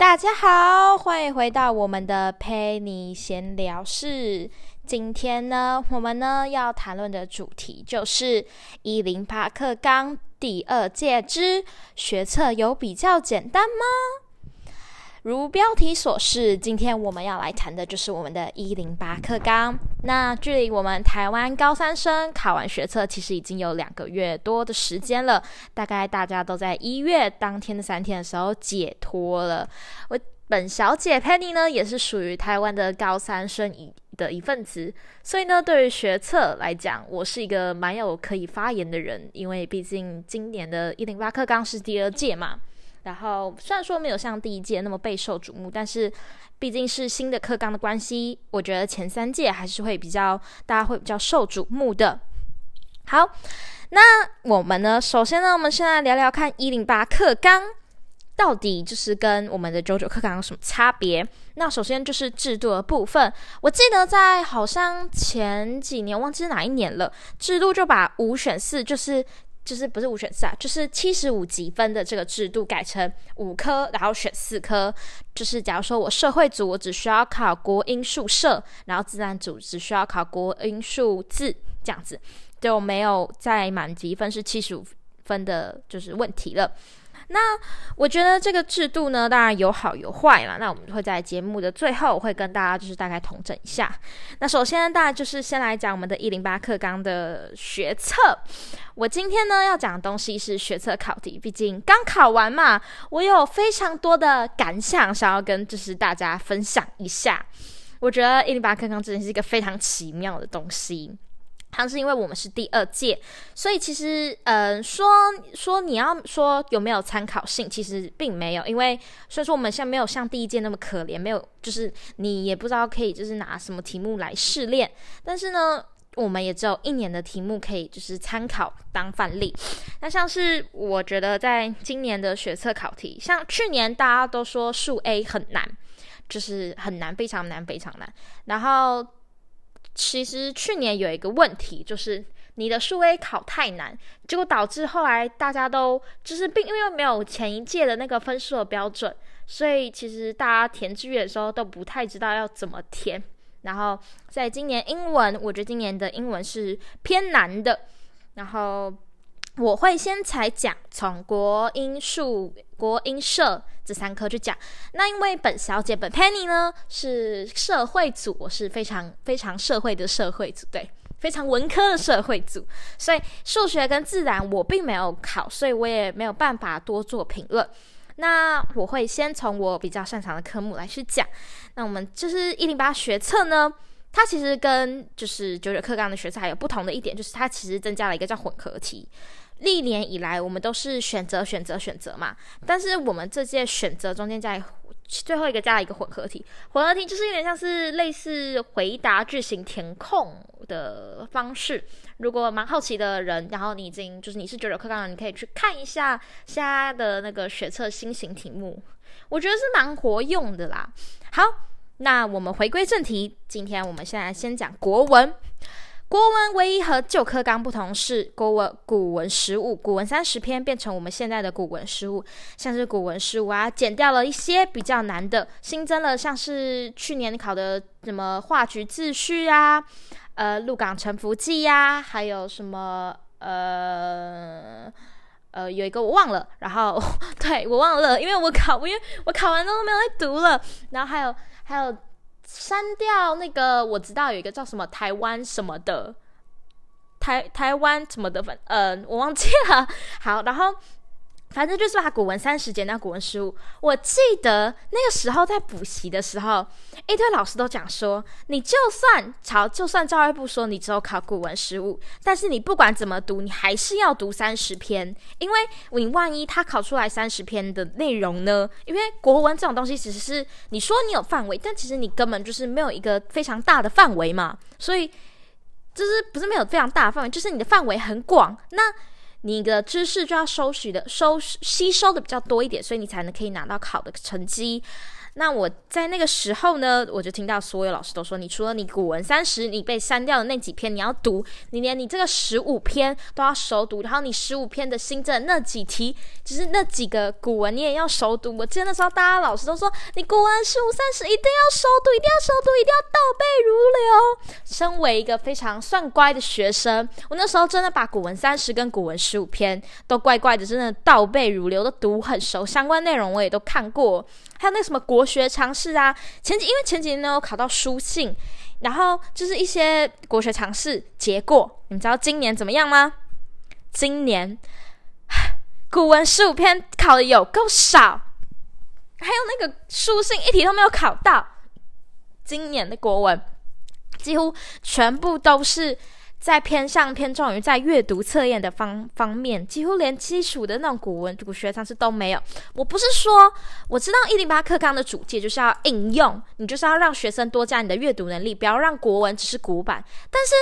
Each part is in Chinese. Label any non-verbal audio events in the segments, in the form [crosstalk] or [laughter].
大家好，欢迎回到我们的陪你闲聊室。今天呢，我们呢要谈论的主题就是一零八课纲第二届之学测有比较简单吗？如标题所示，今天我们要来谈的就是我们的一零八课纲。那距离我们台湾高三生考完学测，其实已经有两个月多的时间了。大概大家都在一月当天的三天的时候解脱了。我本小姐 Penny 呢，也是属于台湾的高三生一的一份子，所以呢，对于学测来讲，我是一个蛮有可以发言的人，因为毕竟今年的一零八课纲是第二届嘛。然后虽然说没有像第一届那么备受瞩目，但是毕竟是新的课纲的关系，我觉得前三届还是会比较大家会比较受瞩目的。好，那我们呢，首先呢，我们先来聊聊看一零八课纲到底就是跟我们的九九课纲有什么差别。那首先就是制度的部分，我记得在好像前几年忘记是哪一年了，制度就把五选四就是。就是不是五选四啊，就是七十五级分的这个制度改成五科，然后选四科。就是假如说我社会组，我只需要考国英数社，然后自然组只需要考国英数字，这样子就没有再满级分是七十五分的，就是问题了。那我觉得这个制度呢，当然有好有坏啦。那我们会在节目的最后会跟大家就是大概统整一下。那首先，大家就是先来讲我们的一零八课纲的学测。我今天呢要讲的东西是学测考题，毕竟刚考完嘛，我有非常多的感想想要跟就是大家分享一下。我觉得一零八课纲真的是一个非常奇妙的东西。它是因为我们是第二届，所以其实，嗯、说说你要说有没有参考性，其实并没有，因为虽然说我们现在没有像第一届那么可怜，没有就是你也不知道可以就是拿什么题目来试炼，但是呢，我们也只有一年的题目可以就是参考当范例。那像是我觉得在今年的学测考题，像去年大家都说数 A 很难，就是很难，非常难，非常难，然后。其实去年有一个问题，就是你的数 A 考太难，结果导致后来大家都就是并因为没有前一届的那个分数的标准，所以其实大家填志愿的时候都不太知道要怎么填。然后在今年英文，我觉得今年的英文是偏难的。然后我会先才讲从国英数、国英社这三科去讲。那因为本小姐本 Penny 呢是社会组，我是非常非常社会的社会组，对，非常文科的社会组，所以数学跟自然我并没有考，所以我也没有办法多做评论。那我会先从我比较擅长的科目来去讲。那我们就是一零八学测呢，它其实跟就是九九课纲的学测还有不同的一点，就是它其实增加了一个叫混合题。历年以来，我们都是选择、选择、选择嘛。但是我们这届选择中间加最后一个加了一个混合题，混合题就是有点像是类似回答句型填空的方式。如果蛮好奇的人，然后你已经就是你是九九课纲的，你可以去看一下现在的那个学测新型题目，我觉得是蛮活用的啦。好，那我们回归正题，今天我们现在先讲国文。国文唯一和旧课纲不同是，国文古文十五，古文三十篇变成我们现在的古文十五，像是古文十五啊，减掉了一些比较难的，新增了像是去年考的什么画菊自序啊，呃，鹿港沉浮记呀，还有什么呃呃有一个我忘了，然后 [laughs] 对我忘了，因为我考，因为我考完之后没有再读了，然后还有还有。删掉那个，我知道有一个叫什么台湾什么的，台台湾什么的，反呃我忘记了。[laughs] 好，然后反正就是把古文三十减到古文十五。我记得那个时候在补习的时候，一堆老师都讲说，你就算朝就算教育部说你只有考古文十五，但是你不管怎么读，你还是要读三十篇，因为你万一他考出来三十篇的内容呢？因为国文这种东西其实是你说你有范围，但其实你根本就是没有一个非常大的范围嘛，所以就是不是没有非常大的范围，就是你的范围很广，那。你的知识就要收取的收吸收的比较多一点，所以你才能可以拿到考的成绩。那我在那个时候呢，我就听到所有老师都说，你除了你古文三十你被删掉的那几篇你要读，你连你这个十五篇都要熟读，然后你十五篇的新增那几题，就是那几个古文你也要熟读。我记得那时候大家老师都说，你古文十五三十一定要熟读，一定要熟读，一定要倒背如流。身为一个非常算乖的学生，我那时候真的把古文三十跟古文十五篇都乖乖的，真的倒背如流的读很熟，相关内容我也都看过。还有那什么国学常识啊，前几因为前几年呢有考到书信，然后就是一些国学常识结果，你知道今年怎么样吗？今年古文十五篇考的有够少，还有那个书信一题都没有考到，今年的国文几乎全部都是。在偏向偏重于在阅读测验的方方面，几乎连基础的那种古文古学常识都没有。我不是说我知道一零八课纲的主界就是要应用，你就是要让学生多加你的阅读能力，不要让国文只是古板。但是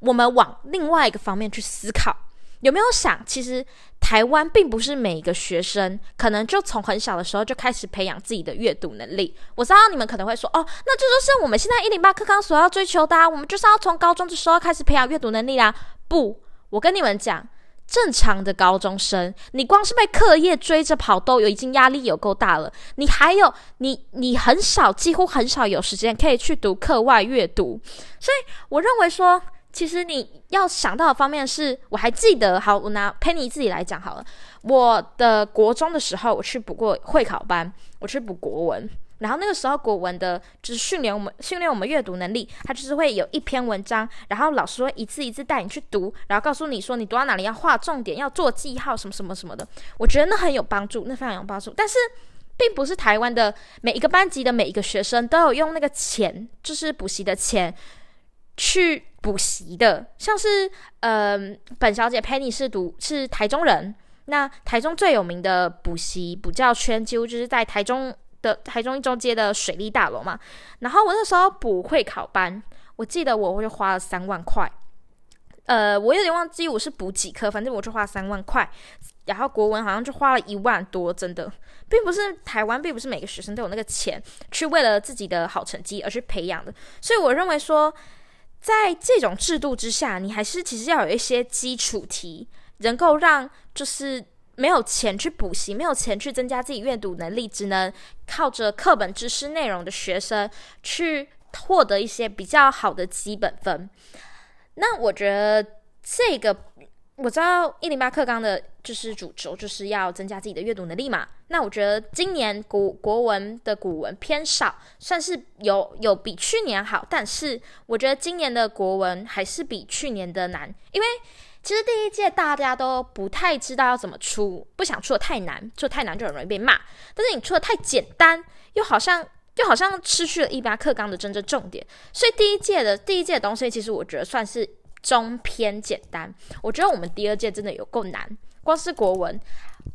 我们往另外一个方面去思考。有没有想，其实台湾并不是每一个学生可能就从很小的时候就开始培养自己的阅读能力。我知道你们可能会说，哦，那这就是我们现在一零八课纲所要追求的啊，我们就是要从高中的时候开始培养阅读能力啦。不，我跟你们讲，正常的高中生，你光是被课业追着跑都有已经压力有够大了，你还有你你很少，几乎很少有时间可以去读课外阅读，所以我认为说。其实你要想到的方面是，我还记得，好，我拿 Penny 自己来讲好了。我的国中的时候，我去补过会考班，我去补国文。然后那个时候国文的，就是训练我们训练我们阅读能力，它就是会有一篇文章，然后老师会一字一字带你去读，然后告诉你说你读到哪里要画重点，要做记号什么什么什么的。我觉得那很有帮助，那非常有帮助。但是并不是台湾的每一个班级的每一个学生都有用那个钱，就是补习的钱去。补习的，像是嗯、本小姐 Penny 是读是台中人，那台中最有名的补习补教圈，几乎就是在台中的台中一中街的水利大楼嘛。然后我那时候补会考班，我记得我就花了三万块，呃，我有点忘记我是补几科，反正我就花了三万块。然后国文好像就花了一万多，真的，并不是台湾，并不是每个学生都有那个钱去为了自己的好成绩而去培养的，所以我认为说。在这种制度之下，你还是其实要有一些基础题，能够让就是没有钱去补习、没有钱去增加自己阅读能力，只能靠着课本知识内容的学生去获得一些比较好的基本分。那我觉得这个。我知道一零八课纲的就是主轴，就是要增加自己的阅读能力嘛。那我觉得今年古国文的古文偏少，算是有有比去年好，但是我觉得今年的国文还是比去年的难，因为其实第一届大家都不太知道要怎么出，不想出的太难，出太难就很容易被骂。但是你出的太简单，又好像又好像失去了一零八课纲的真正重点。所以第一届的第一届的东西，其实我觉得算是。中偏简单，我觉得我们第二届真的有够难。光是国文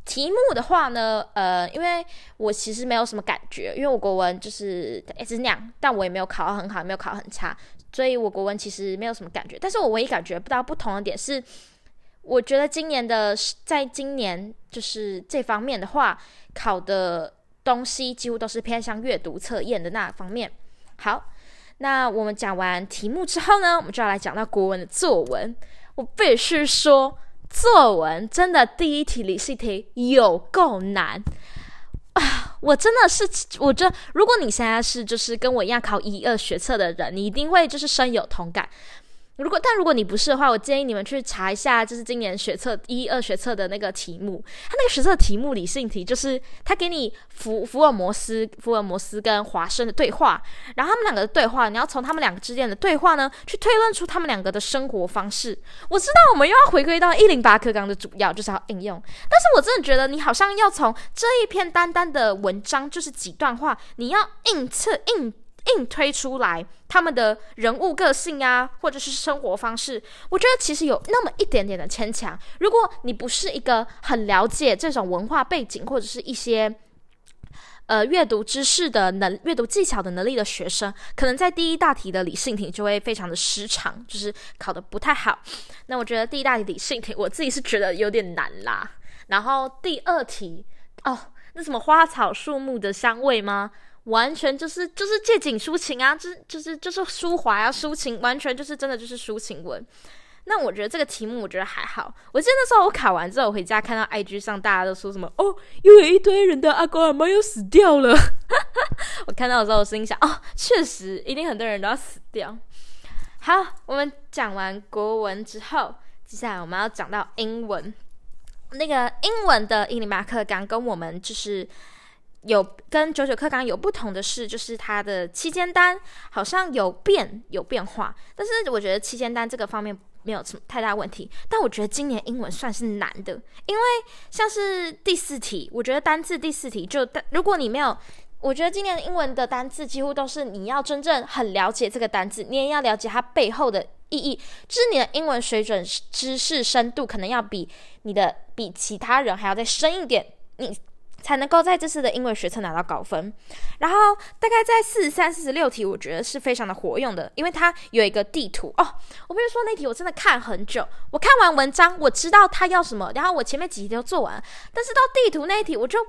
题目的话呢，呃，因为我其实没有什么感觉，因为我国文就是一直那样，但我也没有考很好，也没有考很差，所以我国文其实没有什么感觉。但是我唯一感觉不到不同的点是，我觉得今年的，在今年就是这方面的话，考的东西几乎都是偏向阅读测验的那方面。好。那我们讲完题目之后呢，我们就要来讲到国文的作文。我必须说，作文真的第一题第四题有够难啊！我真的是，我这如果你现在是就是跟我一样考一二学测的人，你一定会就是深有同感。如果但如果你不是的话，我建议你们去查一下，就是今年学测一二学测的那个题目。他那个学测题目理性题，就是他给你福福尔摩斯、福尔摩斯跟华生的对话，然后他们两个的对话，你要从他们两个之间的对话呢，去推论出他们两个的生活方式。我知道我们又要回归到一零八课纲的主要，就是要应用。但是我真的觉得你好像要从这一篇单单的文章，就是几段话，你要硬测硬。硬推出来他们的人物个性啊，或者是生活方式，我觉得其实有那么一点点的牵强。如果你不是一个很了解这种文化背景，或者是一些呃阅读知识的能、阅读技巧的能力的学生，可能在第一大题的理性题就会非常的失常，就是考得不太好。那我觉得第一大题理性题，我自己是觉得有点难啦。然后第二题哦，那什么花草树木的香味吗？完全就是就是借景抒情啊，就是就是就是抒怀啊，抒情，完全就是真的就是抒情文。那我觉得这个题目我觉得还好。我记得那时候我考完之后回家看到 IG 上大家都说什么哦，又有一堆人的阿公阿妈又死掉了。[laughs] 我看到的时候我心想哦，确实一定很多人都要死掉。好，我们讲完国文之后，接下来我们要讲到英文。那个英文的一零八课纲跟我们就是。有跟九九课纲有不同的是，就是它的期间单好像有变有变化，但是我觉得期间单这个方面没有什么太大问题。但我觉得今年英文算是难的，因为像是第四题，我觉得单字第四题就如果你没有，我觉得今年英文的单字几乎都是你要真正很了解这个单字，你也要了解它背后的意义，就是你的英文水准知识深度可能要比你的比其他人还要再深一点，你。才能够在这次的英文学测拿到高分，然后大概在四十三、四十六题，我觉得是非常的活用的，因为它有一个地图哦。我跟你说，那题我真的看很久，我看完文章，我知道他要什么，然后我前面几题都做完，但是到地图那一题，我就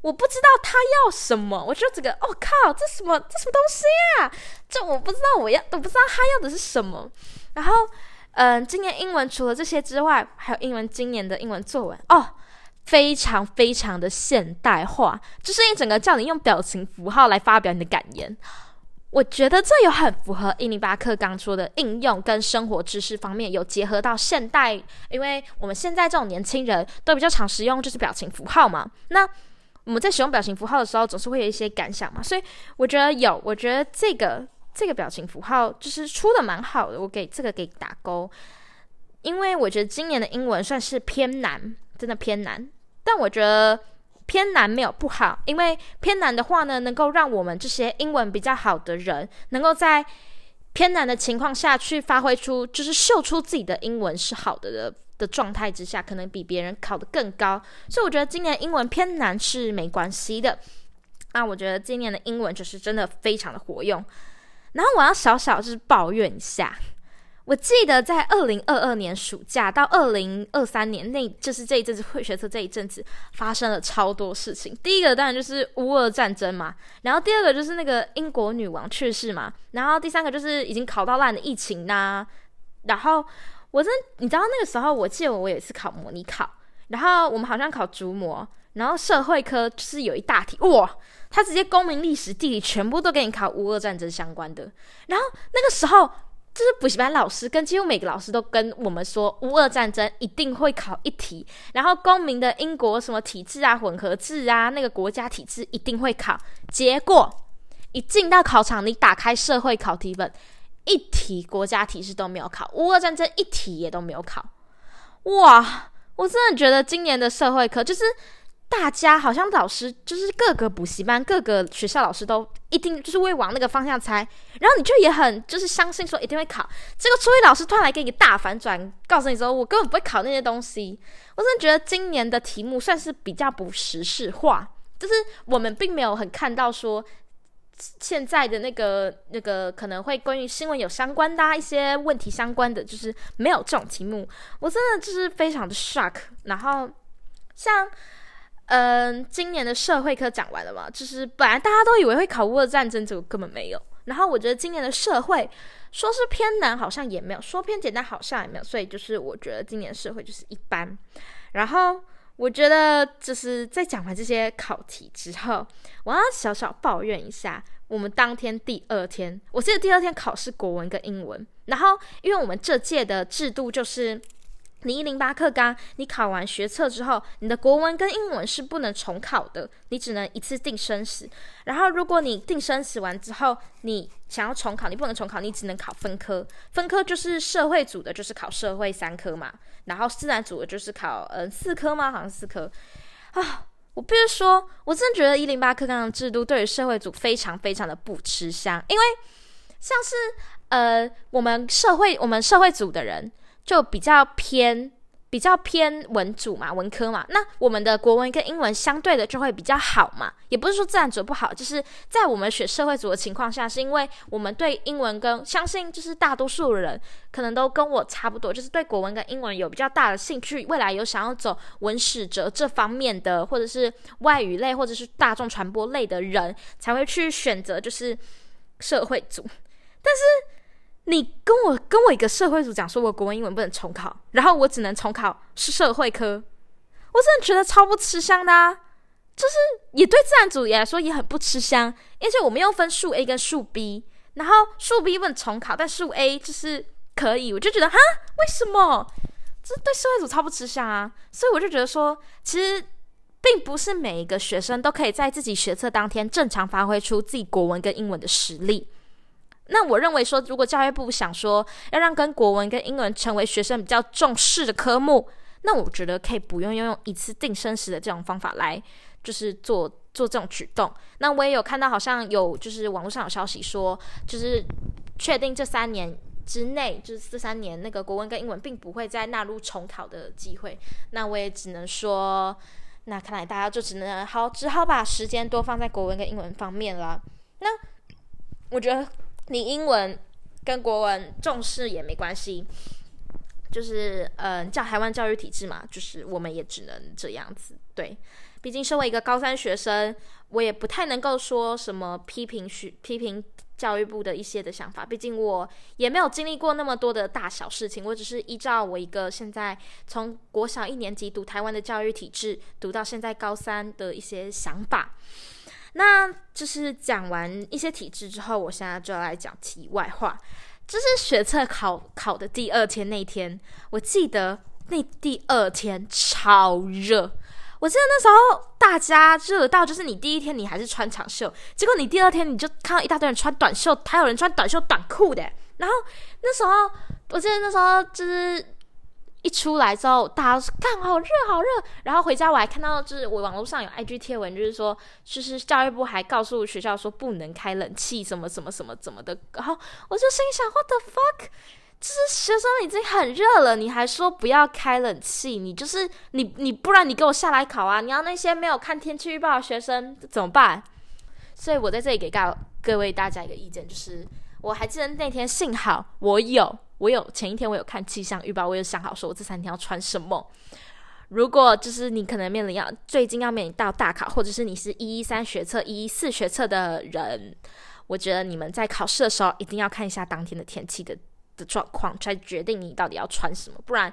我不知道他要什么，我就这个，哦靠，这什么这什么东西啊？这我不知道我要，我不知道他要的是什么。然后，嗯，今年英文除了这些之外，还有英文今年的英文作文哦。非常非常的现代化，就是一整个叫你用表情符号来发表你的感言。我觉得这有很符合一零八课刚说的应用跟生活知识方面有结合到现代，因为我们现在这种年轻人都比较常使用就是表情符号嘛。那我们在使用表情符号的时候，总是会有一些感想嘛，所以我觉得有，我觉得这个这个表情符号就是出的蛮好的，我给这个给打勾，因为我觉得今年的英文算是偏难，真的偏难。但我觉得偏难没有不好，因为偏难的话呢，能够让我们这些英文比较好的人，能够在偏难的情况下去发挥出，就是秀出自己的英文是好的的的状态之下，可能比别人考得更高。所以我觉得今年英文偏难是没关系的。那我觉得今年的英文就是真的非常的活用。然后我要小小就是抱怨一下。我记得在二零二二年暑假到二零二三年，那就是这一阵子会学测这一阵子发生了超多事情。第一个当然就是乌俄战争嘛，然后第二个就是那个英国女王去世嘛，然后第三个就是已经考到烂的疫情呐、然后我真你知道那个时候，我记得我有一次考模拟考，然后我们好像考竹模，然后社会科就是有一大题哇，他直接公民历史地理全部都给你考乌俄战争相关的，然后那个时候。就是补习班老师跟几乎每个老师都跟我们说，乌俄战争一定会考一题，然后公民的英国什么体制啊、混合制啊，那个国家体制一定会考。结果一进到考场，你打开社会考题本，一题国家体制都没有考，乌俄战争一题也都没有考。哇，我真的觉得今年的社会科就是。大家好像老师就是各个补习班、各个学校老师都一定就是会往那个方向猜，然后你就也很就是相信说一定会考。这个初一老师突然来给你大反转，告诉你说我根本不会考那些东西。我真的觉得今年的题目算是比较不时事化，就是我们并没有很看到说现在的那个那个可能会关于新闻有相关的、一些问题相关的，就是没有这种题目。我真的就是非常的 shock。然后像。嗯，今年的社会科讲完了嘛？就是本来大家都以为会考乌俄战争，结果根本没有。然后我觉得今年的社会说是偏难，好像也没有；说偏简单，好像也没有。所以就是我觉得今年社会就是一般。然后我觉得就是在讲完这些考题之后，我要小小抱怨一下，我们当天第二天，我记得第二天考试国文跟英文。然后因为我们这届的制度就是。你一零八课纲，你考完学测之后，你的国文跟英文是不能重考的，你只能一次定生死。然后，如果你定生死完之后，你想要重考，你不能重考，你只能考分科。分科就是社会组的，就是考社会三科嘛。然后自然组的，就是考嗯四科吗？好像四科啊。我必须说，我真的觉得一零八课纲的制度对于社会组非常非常的不吃香，因为像是呃我们社会我们社会组的人。就比较偏比较偏文组嘛，文科嘛，那我们的国文跟英文相对的就会比较好嘛。也不是说自然组不好，就是在我们学社会组的情况下，是因为我们对英文跟相信就是大多数人可能都跟我差不多，就是对国文跟英文有比较大的兴趣，未来有想要走文史哲这方面的，或者是外语类或者是大众传播类的人，才会去选择就是社会组。但是。你跟我跟我一个社会组讲说，我国文英文不能重考，然后我只能重考是社会科，我真的觉得超不吃香的啊！就是也对自然组也来说也很不吃香，而且我们又分数 A 跟数 B，然后数 B 不能重考，但数 A 就是可以，我就觉得哈，为什么？这对社会组超不吃香啊！所以我就觉得说，其实并不是每一个学生都可以在自己学测当天正常发挥出自己国文跟英文的实力。那我认为说，如果教育部想说要让跟国文跟英文成为学生比较重视的科目，那我觉得可以不用用一次定生死的这种方法来，就是做做这种举动。那我也有看到，好像有就是网络上有消息说，就是确定这三年之内，就是这三年那个国文跟英文并不会再纳入重考的机会。那我也只能说，那看来大家就只能好，只好把时间多放在国文跟英文方面了。那我觉得。你英文跟国文重视也没关系，就是嗯，叫台湾教育体制嘛，就是我们也只能这样子。对，毕竟身为一个高三学生，我也不太能够说什么批评学批评教育部的一些的想法。毕竟我也没有经历过那么多的大小事情，我只是依照我一个现在从国小一年级读台湾的教育体制，读到现在高三的一些想法。那就是讲完一些体制之后，我现在就要来讲题外话。就是学测考考的第二天那天，我记得那第二天超热。我记得那时候大家热到，就是你第一天你还是穿长袖，结果你第二天你就看到一大堆人穿短袖，还有人穿短袖短裤的。然后那时候我记得那时候就是。一出来之后，大家说干好热好热，然后回家我还看到，就是我网络上有 IG 贴文，就是说，就是教育部还告诉学校说不能开冷气，什么什么什么怎么的，然后我就心想，What the fuck？就是学生已经很热了，你还说不要开冷气，你就是你你不然你给我下来考啊！你要那些没有看天气预报的学生怎么办？所以我在这里给告各位大家一个意见，就是我还记得那天幸好我有。我有前一天我有看气象预报，我有想好说我这三天要穿什么。如果就是你可能面临要最近要面临到大考，或者是你是一一三学测、一一四学测的人，我觉得你们在考试的时候一定要看一下当天的天气的的状况，才决定你到底要穿什么。不然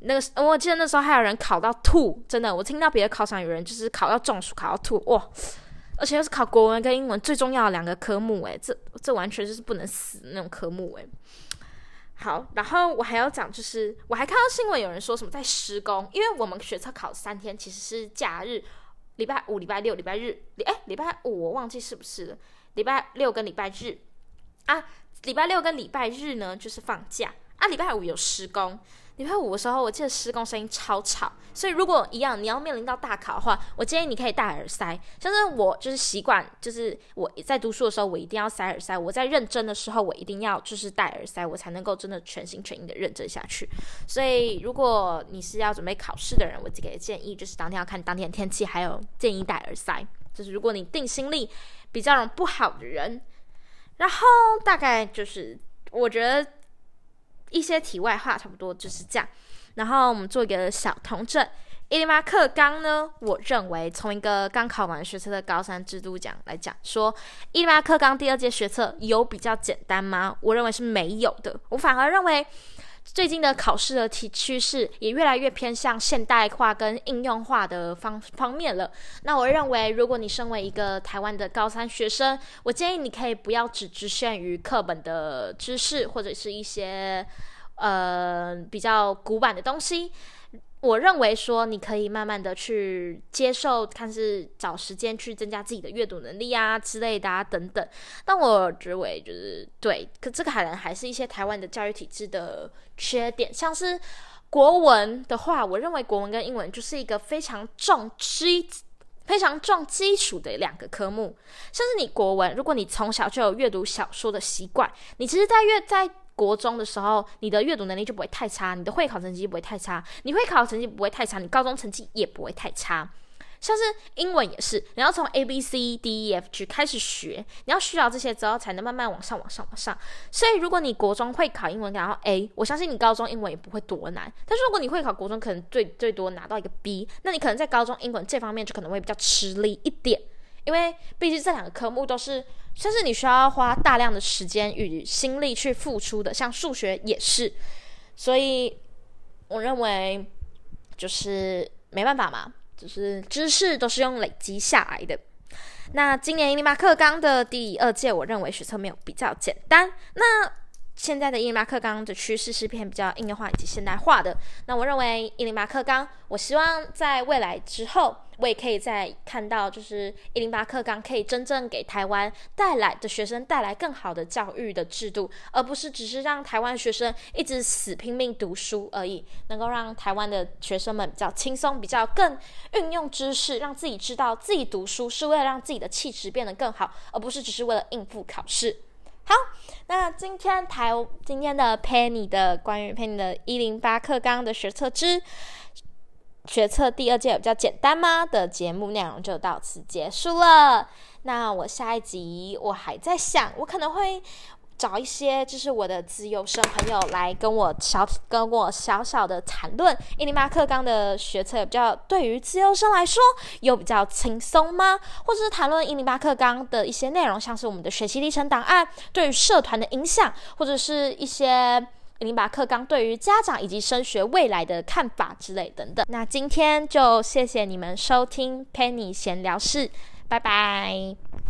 那个我记得那时候还有人考到吐，真的，我听到别的考场有人就是考到中暑，考到吐，哇！而且又是考国文跟英文最重要的两个科目，诶，这这完全就是不能死那种科目，诶。好，然后我还要讲，就是我还看到新闻，有人说什么在施工，因为我们学测考三天其实是假日，礼拜五、礼拜六、礼拜日，哎，礼拜五我忘记是不是了，礼拜六跟礼拜日啊，礼拜六跟礼拜日呢就是放假啊，礼拜五有施工。礼拜五的时候，我记得施工声音超吵，所以如果一样你要面临到大考的话，我建议你可以戴耳塞。像是我就是习惯，就是我在读书的时候，我一定要塞耳塞；我在认真的时候，我一定要就是戴耳塞，我才能够真的全心全意的认真下去。所以如果你是要准备考试的人，我给的建议就是当天要看当天的天气，还有建议戴耳塞。就是如果你定心力比较不好的人，然后大概就是我觉得。一些题外话，差不多就是这样。然后我们做一个小统整。一零八课纲呢，我认为从一个刚考完学测的高三制度讲来讲，说一零八课纲第二届学测有比较简单吗？我认为是没有的。我反而认为。最近的考试的题趋势也越来越偏向现代化跟应用化的方方面了。那我认为，如果你身为一个台湾的高三学生，我建议你可以不要只局限于课本的知识或者是一些呃比较古板的东西。我认为说，你可以慢慢的去接受，看是找时间去增加自己的阅读能力啊之类的啊等等。但我认为就是对，可这个可能还是一些台湾的教育体制的缺点，像是国文的话，我认为国文跟英文就是一个非常重基、非常重基础的两个科目。像是你国文，如果你从小就有阅读小说的习惯，你其实，在阅在国中的时候，你的阅读能力就不会太差，你的会考成绩就不会太差，你会考成绩不会太差，你高中成绩也不会太差。像是英文也是，你要从 A B C D E F G 开始学，你要学好这些之后，才能慢慢往上、往上、往上。所以，如果你国中会考英文然后 A，我相信你高中英文也不会多难。但是，如果你会考国中，可能最最多拿到一个 B，那你可能在高中英文这方面就可能会比较吃力一点，因为毕竟这两个科目都是，算是你需要花大量的时间与心力去付出的，像数学也是。所以，我认为就是没办法嘛。就是知识都是用累积下来的。那今年一零八课纲的第二届，我认为学测没有比较简单。那现在的一零八课纲的趋势是偏比较应用化以及现代化的。那我认为一零八课纲，我希望在未来之后，我也可以再看到，就是一零八课纲可以真正给台湾带来的学生带来更好的教育的制度，而不是只是让台湾学生一直死拼命读书而已。能够让台湾的学生们比较轻松，比较更运用知识，让自己知道自己读书是为了让自己的气质变得更好，而不是只是为了应付考试。好，那今天台今天的 Penny 的关于 Penny 的一零八课纲的学测之学测第二届比较简单吗的节目内容就到此结束了。那我下一集我还在想，我可能会。找一些就是我的资优生朋友来跟我小跟我小小的谈论一零八课纲的学测，比较对于资优生来说有比较轻松吗？或者是谈论一零八课纲的一些内容，像是我们的学习历程档案对于社团的影响，或者是一些一零八课纲对于家长以及升学未来的看法之类等等。那今天就谢谢你们收听 Penny 闲聊室，拜拜。